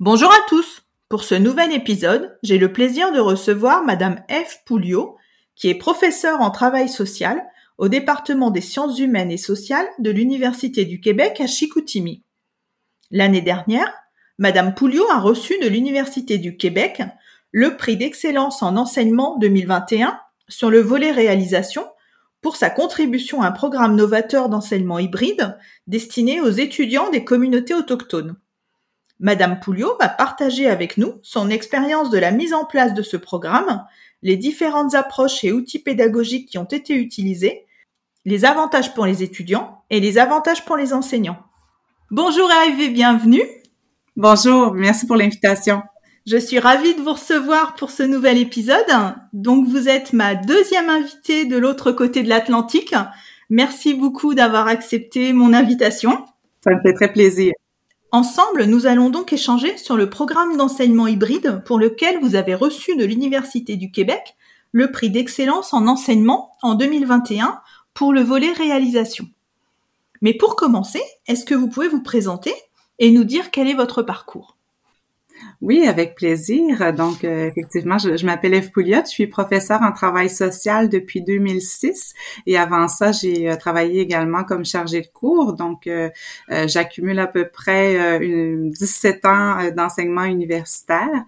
Bonjour à tous Pour ce nouvel épisode, j'ai le plaisir de recevoir Madame F. Pouliot, qui est professeure en travail social au département des sciences humaines et sociales de l'Université du Québec à Chicoutimi. L'année dernière, Madame Pouliot a reçu de l'Université du Québec le prix d'excellence en enseignement 2021 sur le volet réalisation pour sa contribution à un programme novateur d'enseignement hybride destiné aux étudiants des communautés autochtones. Madame Pouliot va partager avec nous son expérience de la mise en place de ce programme, les différentes approches et outils pédagogiques qui ont été utilisés, les avantages pour les étudiants et les avantages pour les enseignants. Bonjour et bienvenue. Bonjour, merci pour l'invitation. Je suis ravie de vous recevoir pour ce nouvel épisode. Donc, vous êtes ma deuxième invitée de l'autre côté de l'Atlantique. Merci beaucoup d'avoir accepté mon invitation. Ça me fait très plaisir. Ensemble, nous allons donc échanger sur le programme d'enseignement hybride pour lequel vous avez reçu de l'Université du Québec le prix d'excellence en enseignement en 2021 pour le volet réalisation. Mais pour commencer, est-ce que vous pouvez vous présenter et nous dire quel est votre parcours? Oui, avec plaisir. Donc, euh, effectivement, je, m'appelle Eve Pouliot, je suis professeure en travail social depuis 2006 et avant ça, j'ai euh, travaillé également comme chargée de cours. Donc, euh, j'accumule à peu près 17 ans d'enseignement universitaire.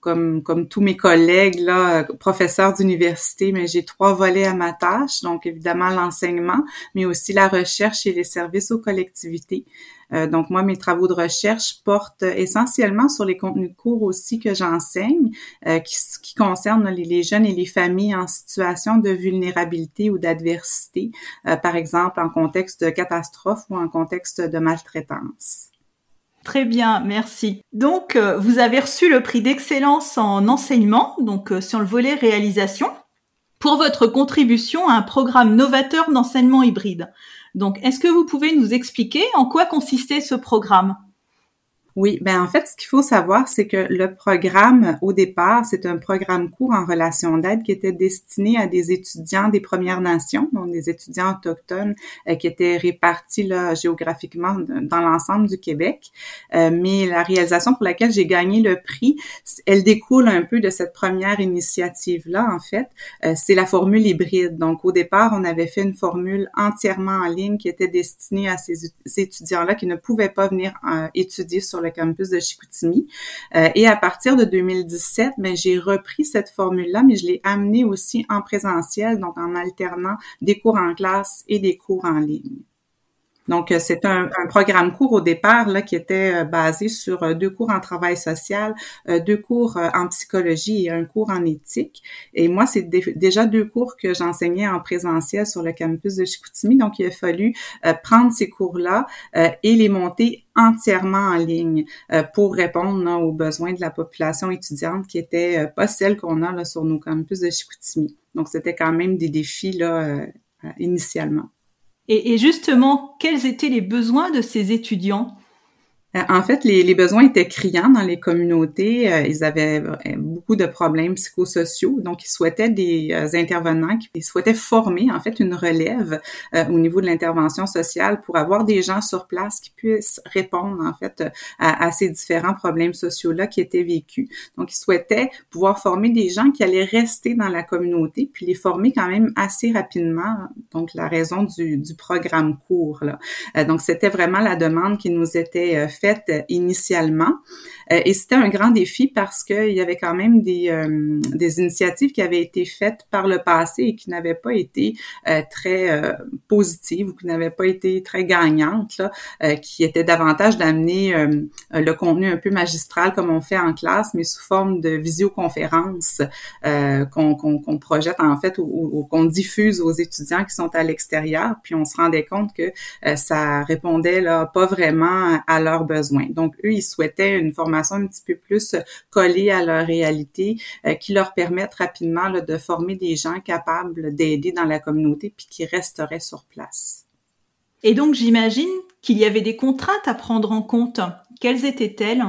comme, comme tous mes collègues, là, professeurs d'université, mais j'ai trois volets à ma tâche. Donc, évidemment, l'enseignement, mais aussi la recherche et les services aux collectivités. Euh, donc moi, mes travaux de recherche portent essentiellement sur les contenus de cours aussi que j'enseigne, euh, qui, qui, concernent les, jeunes et les familles en situation de vulnérabilité ou d'adversité, euh, par exemple en contexte de catastrophe ou en contexte de maltraitance. Très bien, merci. Donc, vous avez reçu le prix d'excellence en enseignement, donc sur le volet réalisation, pour votre contribution à un programme novateur d'enseignement hybride. Donc, est-ce que vous pouvez nous expliquer en quoi consistait ce programme? Oui, ben en fait, ce qu'il faut savoir, c'est que le programme, au départ, c'est un programme court en relation d'aide qui était destiné à des étudiants des Premières Nations, donc des étudiants autochtones euh, qui étaient répartis là, géographiquement dans l'ensemble du Québec. Euh, mais la réalisation pour laquelle j'ai gagné le prix, elle découle un peu de cette première initiative-là, en fait. Euh, c'est la formule hybride. Donc, au départ, on avait fait une formule entièrement en ligne qui était destinée à ces étudiants-là qui ne pouvaient pas venir étudier sur le campus de Chicoutimi. Euh, et à partir de 2017, ben, j'ai repris cette formule-là, mais je l'ai amenée aussi en présentiel, donc en alternant des cours en classe et des cours en ligne. Donc, euh, c'est un, programme court au départ là, qui était euh, basé sur euh, deux cours en travail social, deux cours en psychologie et un cours en éthique. Et moi, c'est déjà deux cours que j'enseignais en présentiel sur le campus de Chicoutimi. Donc, il a fallu prendre ces cours-là et les monter entièrement en ligne pour répondre aux besoins de la population étudiante qui était pas celle qu'on a là, sur nos campus de Chicoutimi. Donc, c'était quand même des défis là, initialement. Et, justement, quels étaient les besoins de ces étudiants? En fait, les, les, besoins étaient criants dans les communautés. Euh, ils avaient euh, beaucoup de problèmes psychosociaux, donc ils souhaitaient des intervenants, qui souhaitaient former en fait une relève au niveau de l'intervention sociale pour avoir des gens sur place qui puissent répondre en fait à, à ces différents problèmes sociaux-là qui étaient vécus. Donc, ils souhaitaient pouvoir former des gens qui allaient rester dans la communauté, puis les former quand même assez rapidement. Donc, la raison du, du programme court. Là. donc, c'était vraiment la demande qui nous était faite euh, initialement. Euh, et c'était un grand défi parce qu'il y avait quand même des, euh, des initiatives qui avaient été faites par le passé et qui n'avaient pas été très positives ou qui n'avaient pas été très gagnantes, là, qui étaient davantage d'amener le contenu un peu magistral comme on fait en classe, mais sous forme de visioconférence qu'on projette en fait ou, qu'on diffuse aux étudiants qui sont à l'extérieur. Puis on se rendait compte que ça répondait là pas vraiment à leurs Donc, eux, ils souhaitaient une formation un petit peu plus collée à leur réalité, qui leur permette rapidement de former des gens capables d'aider dans la communauté puis qui resteraient sur place. Et donc, j'imagine qu'il y avait des contraintes à prendre en compte. Quelles étaient-elles?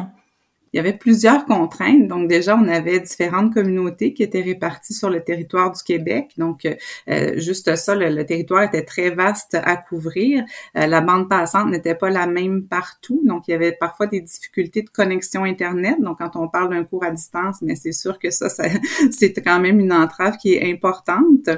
Il y avait plusieurs contraintes. Donc déjà, on avait différentes communautés qui étaient réparties sur le territoire du Québec. Donc euh, juste ça, le, territoire était très vaste à couvrir. Euh, la bande passante n'était pas la même partout. Donc il y avait parfois des difficultés de connexion Internet. Donc quand on parle d'un cours à distance, mais c'est sûr que ça, ça c'est quand même une entrave qui est importante.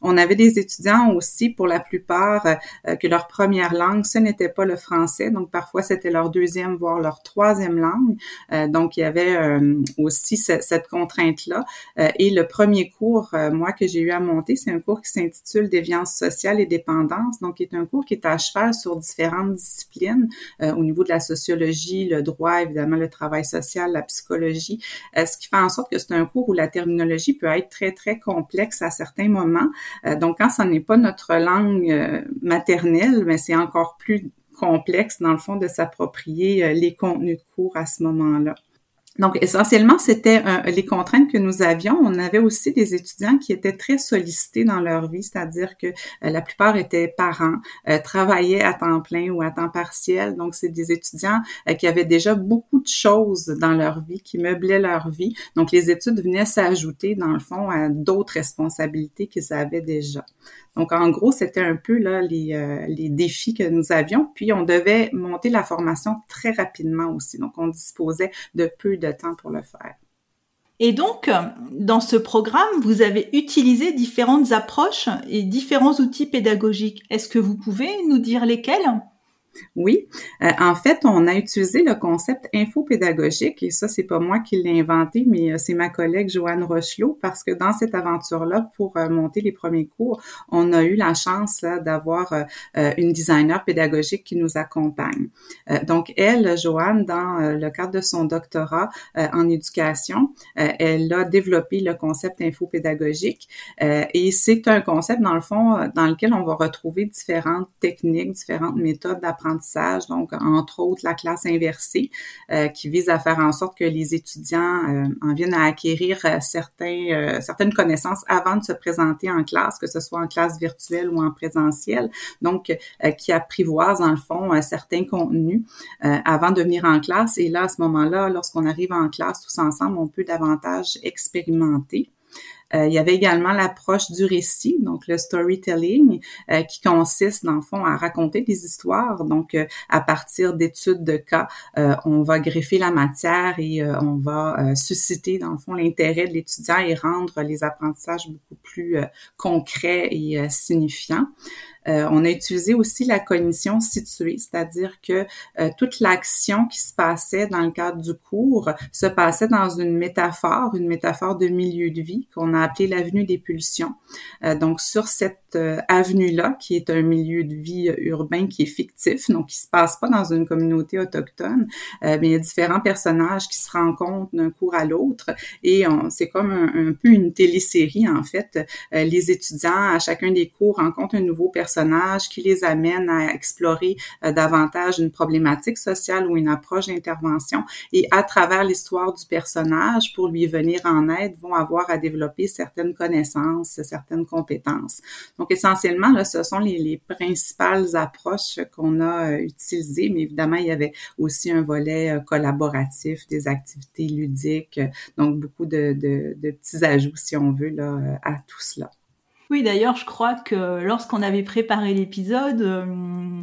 On avait des étudiants aussi, pour la plupart, euh, que leur première langue, ce n'était pas le français. Donc, parfois, c'était leur deuxième, voire leur troisième langue. Euh, donc, il y avait euh, aussi cette contrainte-là. et le premier cours, moi, que j'ai eu à monter, c'est un cours qui s'intitule Déviance sociale et dépendance. Donc, qui est un cours qui est à cheval sur différentes disciplines au niveau de la sociologie, le droit, évidemment, le travail social, la psychologie. ce qui fait en sorte que c'est un cours où la terminologie peut être très, très complexe à certains moments. Euh, donc, quand ce n'est pas notre langue euh, maternelle, mais c'est encore plus complexe, dans le fond, de s'approprier euh, les contenus de cours à ce moment-là. Donc, essentiellement, c'était les contraintes que nous avions. On avait aussi des étudiants qui étaient très sollicités dans leur vie, c'est-à-dire que la plupart étaient parents, travaillaient à temps plein ou à temps partiel. Donc, c'est des étudiants qui avaient déjà beaucoup de choses dans leur vie, qui meublaient leur vie. Donc, les études venaient s'ajouter, dans le fond, à d'autres responsabilités qu'ils avaient déjà. Donc, en gros, c'était un peu là les, euh, les défis que nous avions. Puis, on devait monter la formation très rapidement aussi. Donc, on disposait de peu de temps pour le faire. Et donc, dans ce programme, vous avez utilisé différentes approches et différents outils pédagogiques. Est-ce que vous pouvez nous dire lesquels? Oui, euh, en fait, on a utilisé le concept infopédagogique et ça, c'est pas moi qui l'ai inventé, mais euh, c'est ma collègue Joanne Rochelot parce que dans cette aventure-là, pour euh, monter les premiers cours, on a eu la chance d'avoir une designer pédagogique qui nous accompagne. donc, elle, Joanne, dans le cadre de son doctorat en éducation, elle a développé le concept infopédagogique et c'est un concept, dans le fond, dans lequel on va retrouver différentes techniques, différentes méthodes d'apprentissage donc entre autres la classe inversée, euh, qui vise à faire en sorte que les étudiants euh, en viennent à acquérir euh, certaines connaissances avant de se présenter en classe, que ce soit en classe virtuelle ou en présentiel, donc qui apprivoise dans le fond certains contenus avant de venir en classe. Et là, à ce moment-là, lorsqu'on arrive en classe tous ensemble, on peut davantage expérimenter. Euh, il y avait également l'approche du récit, donc le storytelling, euh, qui consiste dans le fond à raconter des histoires. Donc, euh, à partir d'études de cas, on va greffer la matière et on va susciter dans le fond l'intérêt de l'étudiant et rendre les apprentissages beaucoup plus concrets et signifiants. Euh, on a utilisé aussi la cognition située, c'est-à-dire que euh, toute l'action qui se passait dans le cadre du cours se passait dans une métaphore, une métaphore de milieu de vie qu'on a appelée l'avenue des pulsions. Euh, donc sur cette avenue-là, qui est un milieu de vie urbain qui est fictif, donc qui se passe pas dans une communauté autochtone, mais il y a différents personnages qui se rencontrent d'un cours à l'autre et c'est comme un, un, peu une télésérie en fait. les étudiants à chacun des cours rencontrent un nouveau personnage qui les amène à explorer euh, davantage une problématique sociale ou une approche d'intervention. Et à travers l'histoire du personnage, pour lui venir en aide, vont avoir à développer certaines connaissances, certaines compétences. Donc essentiellement, là, ce sont les, les principales approches qu'on a euh, utilisées, mais évidemment, il y avait aussi un volet euh, collaboratif, des activités ludiques, donc beaucoup de, de, de petits ajouts, si on veut, là, à tout cela. Oui, d'ailleurs, je crois que lorsqu'on avait préparé l'épisode, euh,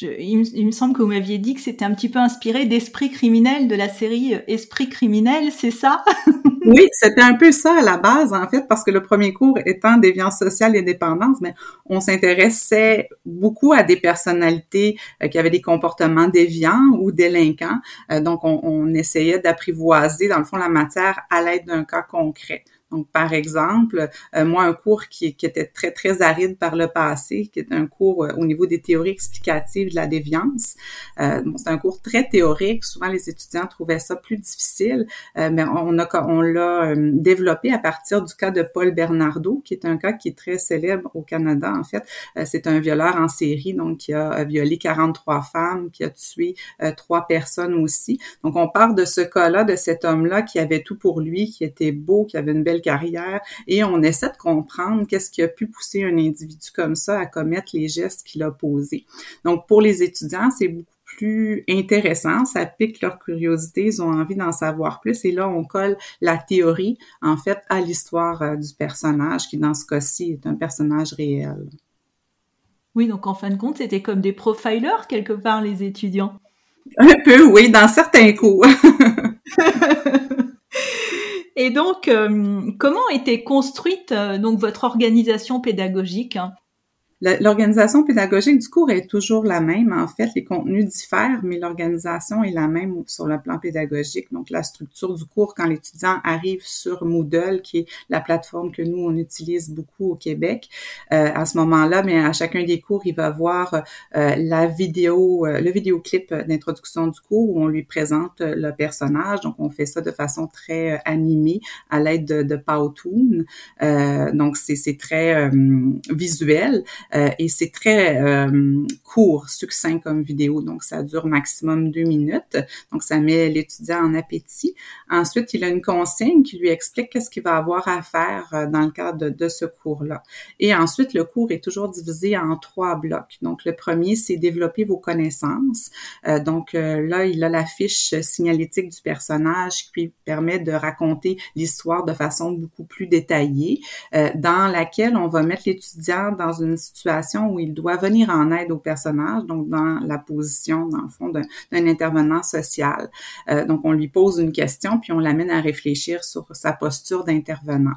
il, me semble que vous m'aviez dit que c'était un petit peu inspiré d'Esprit criminel, de la série Esprit criminel, c'est ça? Oui, c'était un peu ça à la base, en fait, parce que le premier cours étant déviance sociale et dépendance, mais on s'intéressait beaucoup à des personnalités euh, qui avaient des comportements déviants ou délinquants. Euh, donc, on, on essayait d'apprivoiser, dans le fond, la matière à l'aide d'un cas concret. Donc, par exemple, euh, moi, un cours qui, qui, était très, très aride par le passé, qui est un cours euh, au niveau des théories explicatives de la déviance. Euh, bon, c'est un cours très théorique. Souvent, les étudiants trouvaient ça plus difficile, euh, mais on, a, on l'a développé à partir du cas de Paul Bernardo, qui est un cas qui est très célèbre au Canada, en fait. c'est un violeur en série, donc qui a violé 43 femmes, qui a tué trois personnes aussi. Donc, on part de ce cas-là, de cet homme-là qui avait tout pour lui, qui était beau, qui avait une belle carrière et on essaie de comprendre qu'est-ce qui a pu pousser un individu comme ça à commettre les gestes qu'il a posés. Donc, pour les étudiants, c'est beaucoup plus intéressant, ça pique leur curiosité, ils ont envie d'en savoir plus et là on colle la théorie en fait à l'histoire euh, du personnage qui dans ce cas-ci est un personnage réel. Oui, donc en fin de compte, c'était comme des profilers quelque part les étudiants. Un peu, oui, dans certains cours. Et donc, euh, comment était construite euh, donc votre organisation pédagogique? L'organisation pédagogique du cours est toujours la même. En fait, les contenus diffèrent, mais l'organisation est la même sur le plan pédagogique. Donc, la structure du cours, quand l'étudiant arrive sur Moodle, qui est la plateforme que nous, on utilise beaucoup au Québec, euh, à ce moment-là, mais à chacun des cours, il va voir euh, la vidéo, euh, le vidéoclip d'introduction du cours où on lui présente le personnage. Donc, on fait ça de façon très animée à l'aide de, de Powtoon. donc, c'est très visuel. Euh, et c'est très euh, court, succinct comme vidéo, donc ça dure maximum deux minutes. Donc ça met l'étudiant en appétit. Ensuite, il a une consigne qui lui explique qu'est-ce qu'il va avoir à faire euh, dans le cadre de, ce cours-là. Et ensuite, le cours est toujours divisé en trois blocs. Donc le premier, c'est développer vos connaissances. donc là, il a la fiche signalétique du personnage qui permet de raconter l'histoire de façon beaucoup plus détaillée, dans laquelle on va mettre l'étudiant dans une situation où il doit venir en aide au personnage, donc dans la position, dans le fond, d'un intervenant social. Euh, donc, on lui pose une question, puis on l'amène à réfléchir sur sa posture d'intervenant.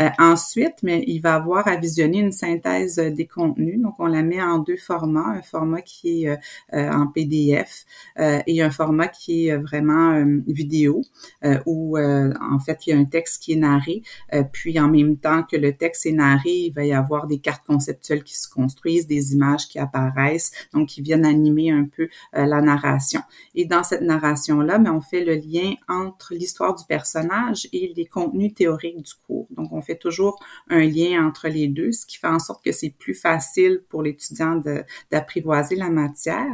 Euh, ensuite, mais il va avoir à visionner une synthèse des contenus. Donc, on la met en deux formats, un format qui est euh, en PDF euh, et un format qui est vraiment vidéo, où en fait, il y a un texte qui est narré, puis en même temps que le texte est narré, il va y avoir des cartes conceptuelles qui se construisent, des images qui apparaissent, donc qui viennent animer un peu la narration. Et dans cette narration-là, mais on fait le lien entre l'histoire du personnage et les contenus théoriques du cours. Donc, donc, on fait toujours un lien entre les deux, ce qui fait en sorte que c'est plus facile pour l'étudiant d'apprivoiser la matière.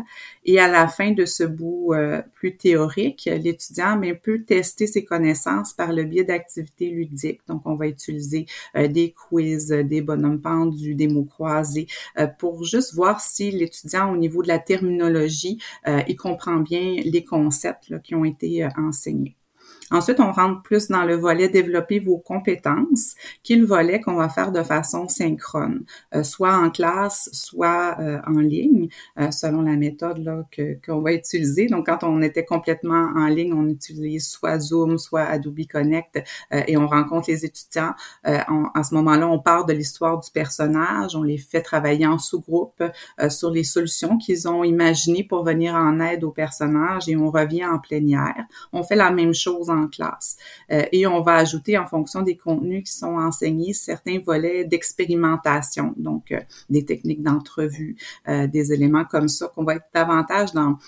Et à la fin de ce bout euh, plus théorique, l'étudiant peut tester ses connaissances par le biais d'activités ludiques. Donc, on va utiliser euh, des quiz, des bonhommes pendus, des mots croisés, euh, pour juste voir si l'étudiant, au niveau de la terminologie, il comprend bien les concepts qui ont été enseignés. Ensuite, on rentre plus dans le volet développer vos compétences, qui est le volet qu'on va faire de façon synchrone, euh, soit en classe, soit euh, en ligne, euh, selon la méthode que qu'on va utiliser. Donc, quand on était complètement en ligne, on utilise soit Zoom, soit Adobe Connect, et on rencontre les étudiants. à ce moment-là, on part de l'histoire du personnage, on les fait travailler en sous-groupe sur les solutions qu'ils ont imaginées pour venir en aide au personnage, et on revient en plénière. On fait la même chose en classe. Euh, et on va ajouter en fonction des contenus qui sont enseignés certains volets d'expérimentation, donc euh, des techniques d'entrevue, euh, des éléments comme ça qu'on va être davantage dans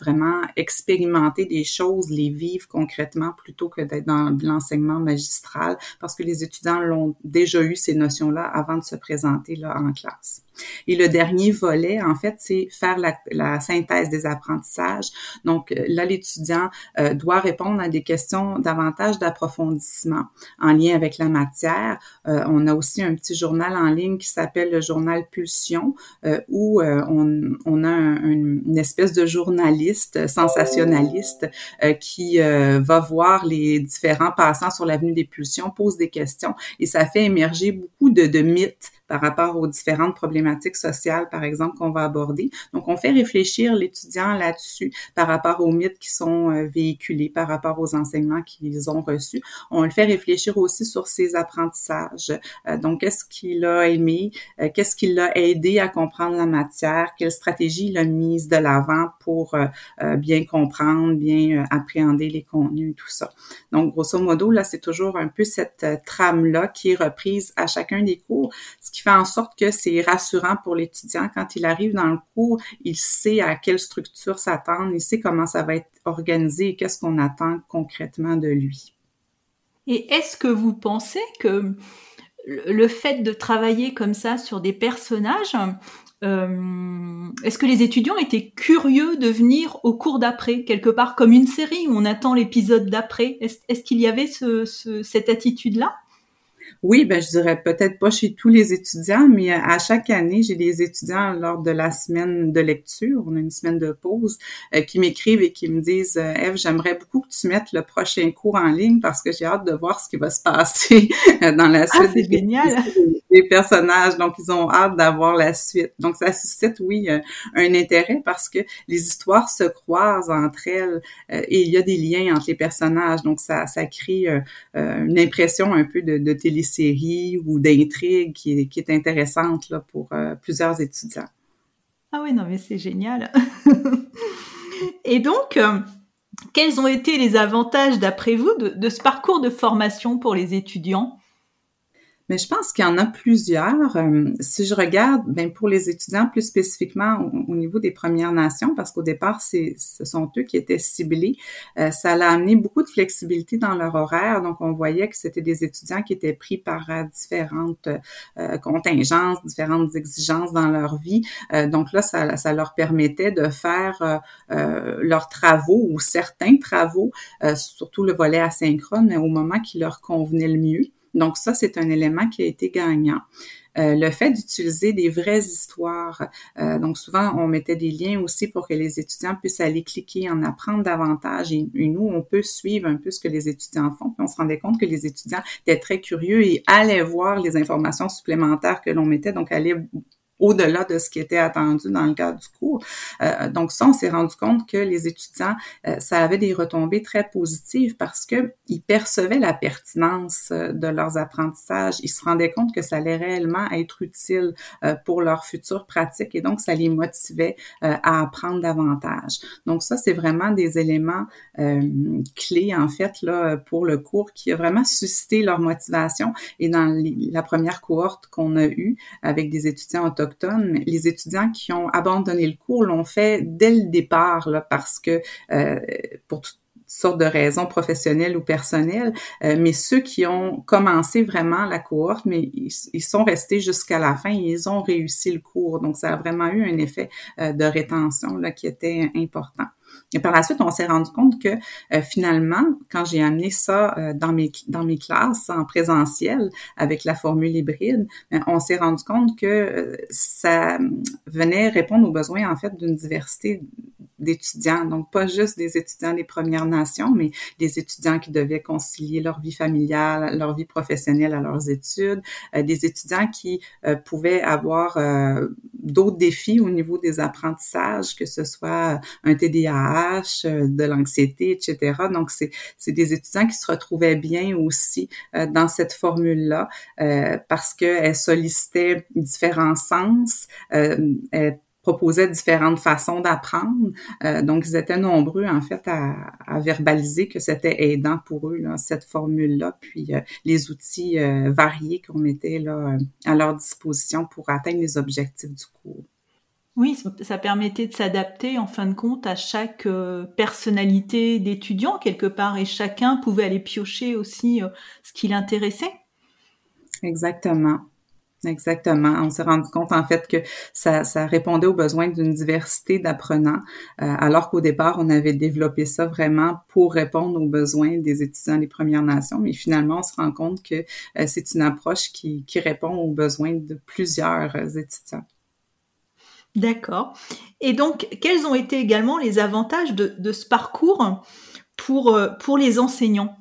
vraiment expérimenter des choses, les vivre concrètement plutôt que d'être dans l'enseignement magistral parce que les étudiants l'ont déjà eu ces notions-là avant de se présenter là en classe. Et le dernier volet, en fait, c'est faire la, synthèse des apprentissages. Donc là, l'étudiant doit répondre à des questions davantage d'approfondissement en lien avec la matière. Euh, on a aussi un petit journal en ligne qui s'appelle le journal Pulsion, où on, a une espèce de journaliste sensationnaliste qui va voir les différents passants sur l'avenue des Pulsions, pose des questions et ça fait émerger beaucoup de mythes par rapport aux différentes problématiques sociales, par exemple, qu'on va aborder. Donc, on fait réfléchir l'étudiant là-dessus par rapport aux mythes qui sont euh, véhiculés, par rapport aux enseignements qu'ils ont reçus. On le fait réfléchir aussi sur ses apprentissages. Euh, donc, qu'est-ce qu'il a aimé, euh, qu'est-ce qui l'a aidé à comprendre la matière, quelle stratégie il a mise de l'avant pour bien comprendre, bien appréhender les contenus, tout ça. Donc, grosso modo, là, c'est toujours un peu cette trame-là qui est reprise à chacun des cours, fait en sorte que c'est rassurant pour l'étudiant. Quand il arrive dans le cours, il sait à quelle structure s'attendre, il sait comment ça va être organisé et qu'est-ce qu'on attend concrètement de lui. Et est-ce que vous pensez que le fait de travailler comme ça sur des personnages, euh, est-ce que les étudiants étaient curieux de venir au cours d'après, quelque part comme une série où on attend l'épisode d'après? Est-ce qu'il y avait cette attitude-là? Oui, ben je dirais peut-être pas chez tous les étudiants, mais à chaque année, j'ai des étudiants lors de la semaine de lecture, on a une semaine de pause, euh, qui m'écrivent et qui me disent euh, Eve, j'aimerais beaucoup que tu mettes le prochain cours en ligne parce que j'ai hâte de voir ce qui va se passer dans la ah, suite des, génial. des personnages. Donc, ils ont hâte d'avoir la suite. Donc, ça suscite, oui, euh, un intérêt parce que les histoires se croisent entre elles et il y a des liens entre les personnages. Donc, ça, ça crée une impression un peu de, de télé séries ou d'intrigues qui, qui, est intéressante là, pour euh, plusieurs étudiants. Ah oui, non, mais c'est génial. Et donc, euh, quels ont été les avantages, d'après vous, de, ce parcours de formation pour les étudiants? Mais je pense qu'il y en a plusieurs. Euh, si je regarde, ben pour les étudiants plus spécifiquement au, niveau des Premières Nations, parce qu'au départ, c'est, ce sont eux qui étaient ciblés, euh, ça a amené beaucoup de flexibilité dans leur horaire. Donc, on voyait que c'était des étudiants qui étaient pris par euh, différentes contingences, différentes exigences dans leur vie. donc là, ça, ça leur permettait de faire leurs travaux ou certains travaux, surtout le volet asynchrone, au moment qui leur convenait le mieux. Donc ça, c'est un élément qui a été gagnant. Euh, le fait d'utiliser des vraies histoires. Euh, donc souvent, on mettait des liens aussi pour que les étudiants puissent aller cliquer, en apprendre davantage. Et, nous, on peut suivre un peu ce que les étudiants font. Puis on se rendait compte que les étudiants étaient très curieux et allaient voir les informations supplémentaires que l'on mettait. Donc, allaient au-delà de ce qui était attendu dans le cadre du cours. Euh, donc ça, on s'est rendu compte que les étudiants, euh, ça avait des retombées très positives parce que ils percevaient la pertinence euh, de leurs apprentissages. Ils se rendaient compte que ça allait réellement être utile pour leur future pratique et donc ça les motivait à apprendre davantage. Donc ça, c'est vraiment des éléments clés en fait là pour le cours qui a vraiment suscité leur motivation. Et dans la première cohorte qu'on a eue avec des étudiants autochtones, les étudiants qui ont abandonné le cours l'ont fait dès le départ parce que euh, pour sortes de raisons professionnelles ou personnelles, euh, mais ceux qui ont commencé vraiment la cohorte, mais ils, sont restés jusqu'à la fin et ils ont réussi le cours. Donc, ça a vraiment eu un effet euh, de rétention là, qui était important. Et par la suite, on s'est rendu compte que euh, finalement, quand j'ai amené ça euh, dans mes dans mes classes en présentiel avec la formule hybride, on s'est rendu compte que ça venait répondre aux besoins en fait d'une diversité d'étudiants, donc pas juste des étudiants des Premières Nations, mais des étudiants qui devaient concilier leur vie familiale, leur vie professionnelle à leurs études, des étudiants qui pouvaient avoir d'autres défis au niveau des apprentissages, que ce soit un TDAH, euh, de l'anxiété, etc. Donc, c'est, des étudiants qui se retrouvaient bien aussi euh, dans cette formule-là euh, parce qu'elle sollicitait différents sens, proposait différentes façons d'apprendre. donc, ils étaient nombreux, en fait, à, verbaliser que c'était aidant pour eux, cette formule-là, puis les outils variés qu'on mettait là, à leur disposition pour atteindre les objectifs du cours. Oui, ça permettait de s'adapter en fin de compte à chaque euh, personnalité d'étudiant quelque part et chacun pouvait aller piocher aussi euh, ce qui l'intéressait. Exactement. Exactement. On s'est rendu compte en fait que ça, répondait aux besoins d'une diversité d'apprenants, euh, alors qu'au départ, on avait développé ça vraiment pour répondre aux besoins des étudiants des Premières Nations. Mais finalement, on se rend compte que c'est une approche qui, répond aux besoins de plusieurs étudiants. D'accord. Et donc, quels ont été également les avantages de, ce parcours pour, euh, pour les enseignants?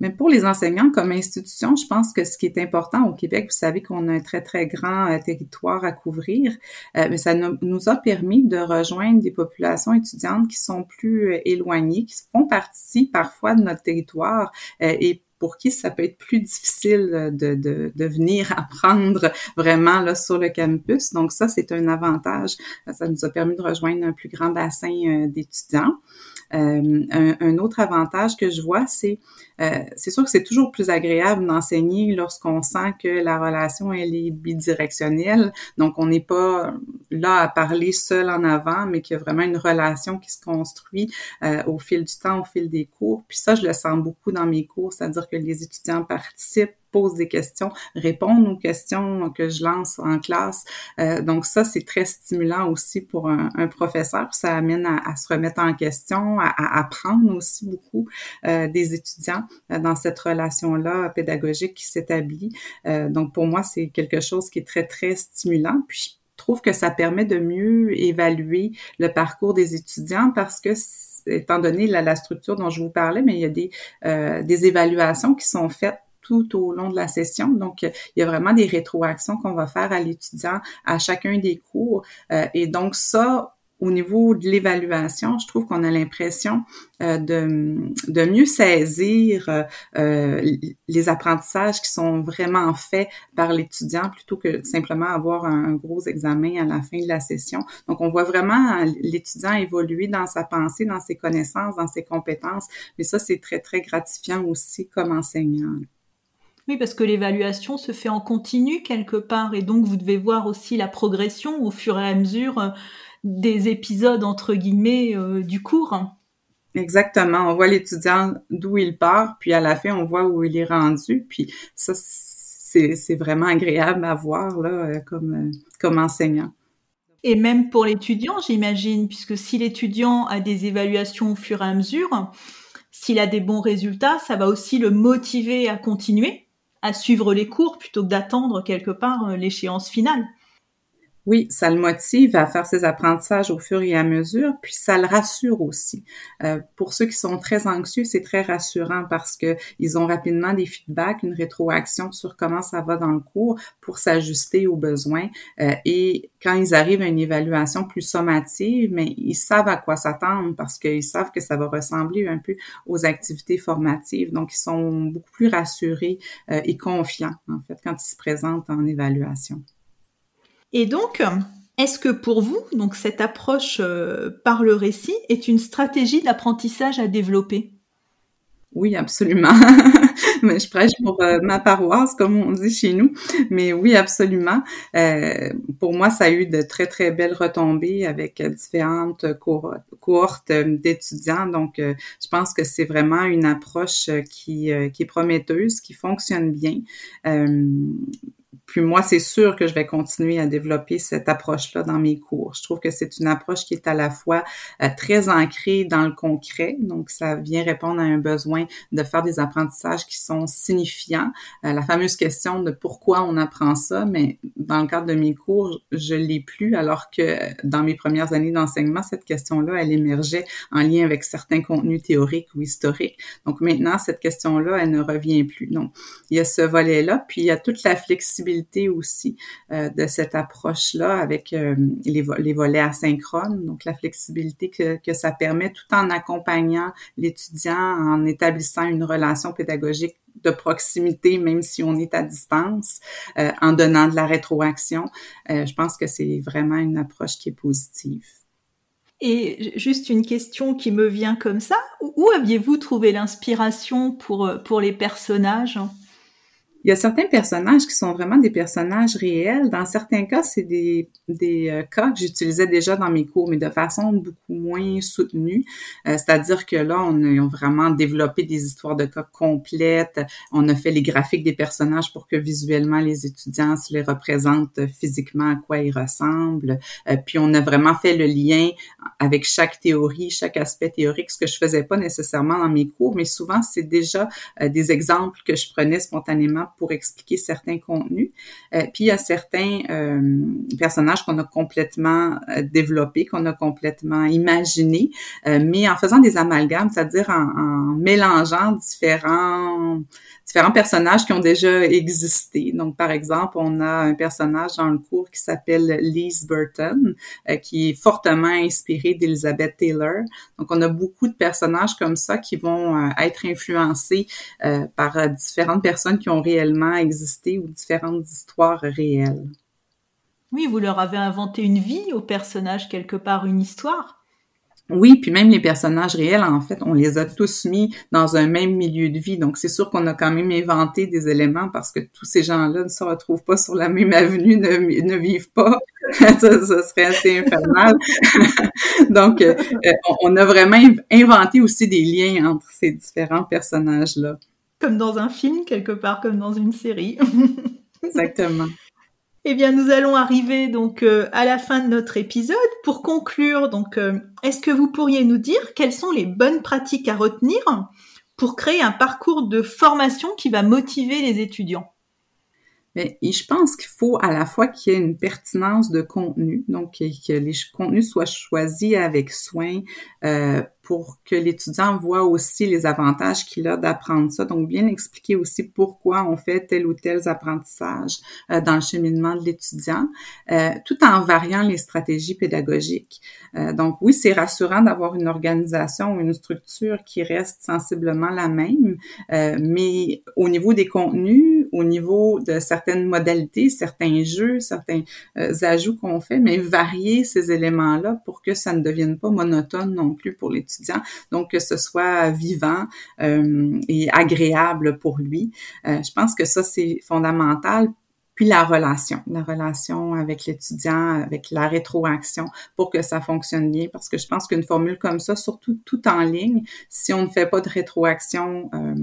Mais pour les enseignants comme institution, je pense que ce qui est important au Québec, vous savez qu'on a un très, très grand euh, territoire à couvrir, euh, mais ça nous a permis de rejoindre des populations étudiantes qui sont plus euh, éloignées, qui font partie parfois de notre territoire et pour qui ça peut être plus difficile de, de, de, venir apprendre vraiment là sur le campus. Donc ça, c'est un avantage. Ça nous a permis de rejoindre un plus grand bassin d'étudiants. Euh, un, autre avantage que je vois, c'est euh, c'est sûr que c'est toujours plus agréable d'enseigner lorsqu'on sent que la relation elle est bidirectionnelle. Donc on n'est pas là à parler seul en avant, mais qu'il y a vraiment une relation qui se construit euh, au fil du temps, au fil des cours. Puis ça, je le sens beaucoup dans mes cours, c'est-à-dire que les étudiants participent pose des questions, répondre aux questions que je lance en classe. Euh, donc ça, c'est très stimulant aussi pour un, professeur. Ça amène à, se remettre en question, à, apprendre aussi beaucoup euh, des étudiants euh, dans cette relation-là pédagogique qui s'établit. donc pour moi, c'est quelque chose qui est très, très stimulant. Puis je trouve que ça permet de mieux évaluer le parcours des étudiants parce que étant donné la, structure dont je vous parlais, mais il y a des évaluations qui sont faites tout au long de la session. Donc, il y a vraiment des rétroactions qu'on va faire à l'étudiant à chacun des cours. Euh, et donc, ça, au niveau de l'évaluation, je trouve qu'on a l'impression euh, de, de mieux saisir euh, les apprentissages qui sont vraiment faits par l'étudiant plutôt que simplement avoir un, gros examen à la fin de la session. Donc, on voit vraiment l'étudiant évoluer dans sa pensée, dans ses connaissances, dans ses compétences. Mais ça, c'est très, très gratifiant aussi comme enseignant. Oui, parce que l'évaluation se fait en continu quelque part, et donc vous devez voir aussi la progression au fur et à mesure euh, des épisodes, entre guillemets, euh, du cours. Exactement. On voit l'étudiant d'où il part, puis à la fin, on voit où il est rendu. Puis ça, c'est vraiment agréable à voir là, euh, comme, comme enseignant. Et même pour l'étudiant, j'imagine, puisque si l'étudiant a des évaluations au fur et à mesure, s'il a des bons résultats, ça va aussi le motiver à continuer à suivre les cours plutôt que d'attendre quelque part euh, l'échéance finale. Oui, ça le motive à faire ses apprentissages au fur et à mesure, puis ça le rassure aussi. Euh, pour ceux qui sont très anxieux, c'est très rassurant parce que ils ont rapidement des feedbacks, une rétroaction sur comment ça va dans le cours pour s'ajuster aux besoins. Euh, et quand ils arrivent à une évaluation plus sommative, mais ils savent à quoi s'attendre parce qu'ils savent que ça va ressembler un peu aux activités formatives. Donc, ils sont beaucoup plus rassurés euh, et confiants, en fait, quand ils se présentent en évaluation. Et donc, est-ce que pour vous, donc cette approche euh, par le récit est une stratégie d'apprentissage à développer? Oui, absolument. Mais je prêche pour euh, ma paroisse, comme on dit chez nous. Mais oui, absolument. Euh, pour moi, ça a eu de très, très belles retombées avec différentes cohortes d'étudiants. Donc, je pense que c'est vraiment une approche qui, qui est prometteuse, qui fonctionne bien. Puis moi, c'est sûr que je vais continuer à développer cette approche-là dans mes cours. Je trouve que c'est une approche qui est à la fois euh, très ancrée dans le concret, donc ça vient répondre à un besoin de faire des apprentissages qui sont signifiants. Euh, la fameuse question de pourquoi on apprend ça, mais dans le cadre de mes cours, je l'ai plus, alors que dans mes premières années d'enseignement, cette question-là, elle émergeait en lien avec certains contenus théoriques ou historiques. Donc maintenant, cette question-là, elle ne revient plus. Donc, il y a ce volet-là, puis il y a toute la flexibilité aussi euh, de cette approche-là avec euh, les, les, volets asynchrones, donc la flexibilité que, que ça permet tout en accompagnant l'étudiant, en établissant une relation pédagogique de proximité, même si on est à distance, euh, en donnant de la rétroaction. je pense que c'est vraiment une approche qui est positive. Et juste une question qui me vient comme ça, où aviez-vous trouvé l'inspiration pour, pour les personnages? Il y a certains personnages qui sont vraiment des personnages réels. Dans certains cas, c'est des, des euh, cas que j'utilisais déjà dans mes cours, mais de façon beaucoup moins soutenue. Euh, c'est-à-dire que là, on a, vraiment développé des histoires de cas complètes. On a fait les graphiques des personnages pour que visuellement les étudiants se les représentent physiquement à quoi ils ressemblent. Euh, puis on a vraiment fait le lien avec chaque théorie, chaque aspect théorique, ce que je faisais pas nécessairement dans mes cours, mais souvent c'est déjà des exemples que je prenais spontanément pour expliquer certains contenus. Euh, puis il y a certains personnages qu'on a complètement développés, qu'on a complètement imaginés, mais en faisant des amalgames, c'est-à-dire en, en mélangeant différents différents personnages qui ont déjà existé. Donc, par exemple, on a un personnage dans le cours qui s'appelle Lise Burton, euh, qui est fortement inspiré d'Elizabeth Taylor. Donc, on a beaucoup de personnages comme ça qui vont euh, être influencés euh, par différentes personnes qui ont réellement existé ou différentes histoires réelles. Oui, vous leur avez inventé une vie aux personnages, quelque part une histoire. Oui, puis même les personnages réels, en fait, on les a tous mis dans un même milieu de vie. Donc, c'est sûr qu'on a quand même inventé des éléments parce que tous ces gens-là ne se retrouvent pas sur la même avenue, ne, ne vivent pas. ça, serait assez infernal. Donc, euh, euh, on a vraiment inventé aussi des liens entre ces différents personnages-là. Comme dans un film, quelque part, comme dans une série. Exactement. Eh bien, nous allons arriver donc euh, à la fin de notre épisode. Pour conclure, donc, euh, est-ce que vous pourriez nous dire quelles sont les bonnes pratiques à retenir pour créer un parcours de formation qui va motiver les étudiants? Mais je pense qu'il faut à la fois qu'il y ait une pertinence de contenu, donc que, les contenus soient choisis avec soin, euh, pour que l'étudiant voit aussi les avantages qu'il a d'apprendre ça. Donc, bien expliquer aussi pourquoi on fait tel ou tel apprentissage euh, dans le cheminement de l'étudiant, euh, tout en variant les stratégies pédagogiques. Euh, donc, oui, c'est rassurant d'avoir une organisation ou une structure qui reste sensiblement la même, mais au niveau des contenus, au niveau de certaines modalités, certains jeux, certains ajouts qu'on fait, mais varier ces éléments-là pour que ça ne devienne pas monotone non plus pour l'étudiant donc que ce soit vivant euh, et agréable pour lui. Euh, je pense que ça, c'est fondamental puis la relation, la relation avec l'étudiant, avec la rétroaction pour que ça fonctionne bien. Parce que je pense qu'une formule comme ça, surtout tout en ligne, si on ne fait pas de rétroaction euh,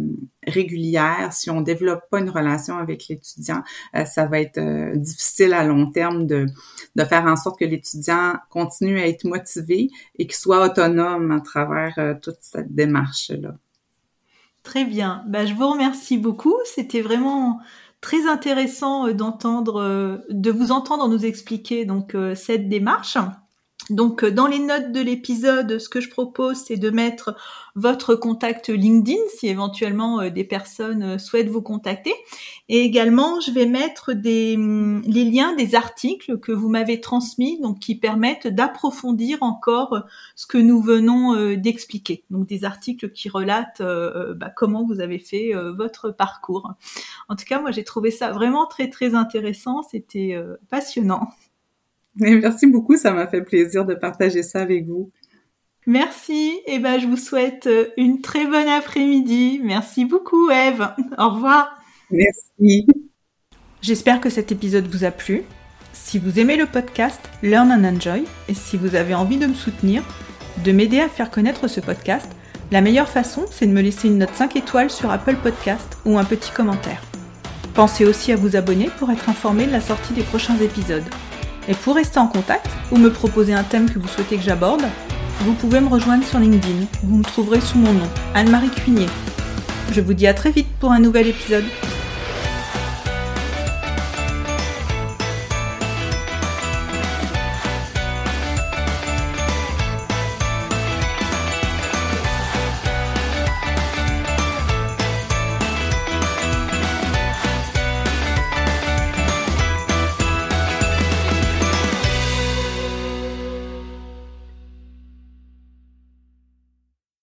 régulière, si on développe pas une relation avec l'étudiant, euh, ça va être euh, difficile à long terme de, de faire en sorte que l'étudiant continue à être motivé et qu'il soit autonome à travers toute cette démarche-là. Très bien. Ben, je vous remercie beaucoup. C'était vraiment très intéressant euh, d'entendre, euh, de vous entendre nous expliquer donc euh, cette démarche. Donc, dans les notes de l'épisode, ce que je propose, c'est de mettre votre contact LinkedIn si éventuellement euh, des personnes euh, souhaitent vous contacter. Et également, je vais mettre hum, les liens des articles que vous m'avez transmis, donc qui permettent d'approfondir encore euh, ce que nous venons d'expliquer. Donc des articles qui relatent bah, comment vous avez fait votre parcours. En tout cas, moi j'ai trouvé ça vraiment très très intéressant. C'était passionnant. Merci beaucoup, ça m'a fait plaisir de partager ça avec vous. Merci. Et eh ben, je vous souhaite euh, une très bonne après-midi. Merci beaucoup, Eve. Au revoir. Merci. J'espère que cet épisode vous a plu. Si vous aimez le podcast Learn and Enjoy et si vous avez envie de me soutenir, de m'aider à faire connaître ce podcast, la meilleure façon, c'est de me laisser une note 5 étoiles sur Apple Podcast ou un petit commentaire. Pensez aussi à vous abonner pour être informé de la sortie des prochains épisodes. Et pour rester en contact ou me proposer un thème que vous souhaitez que j'aborde, vous pouvez me rejoindre sur LinkedIn. Vous me trouverez sous mon nom, Anne-Marie Cuinier. Je vous dis à très vite pour un nouvel épisode.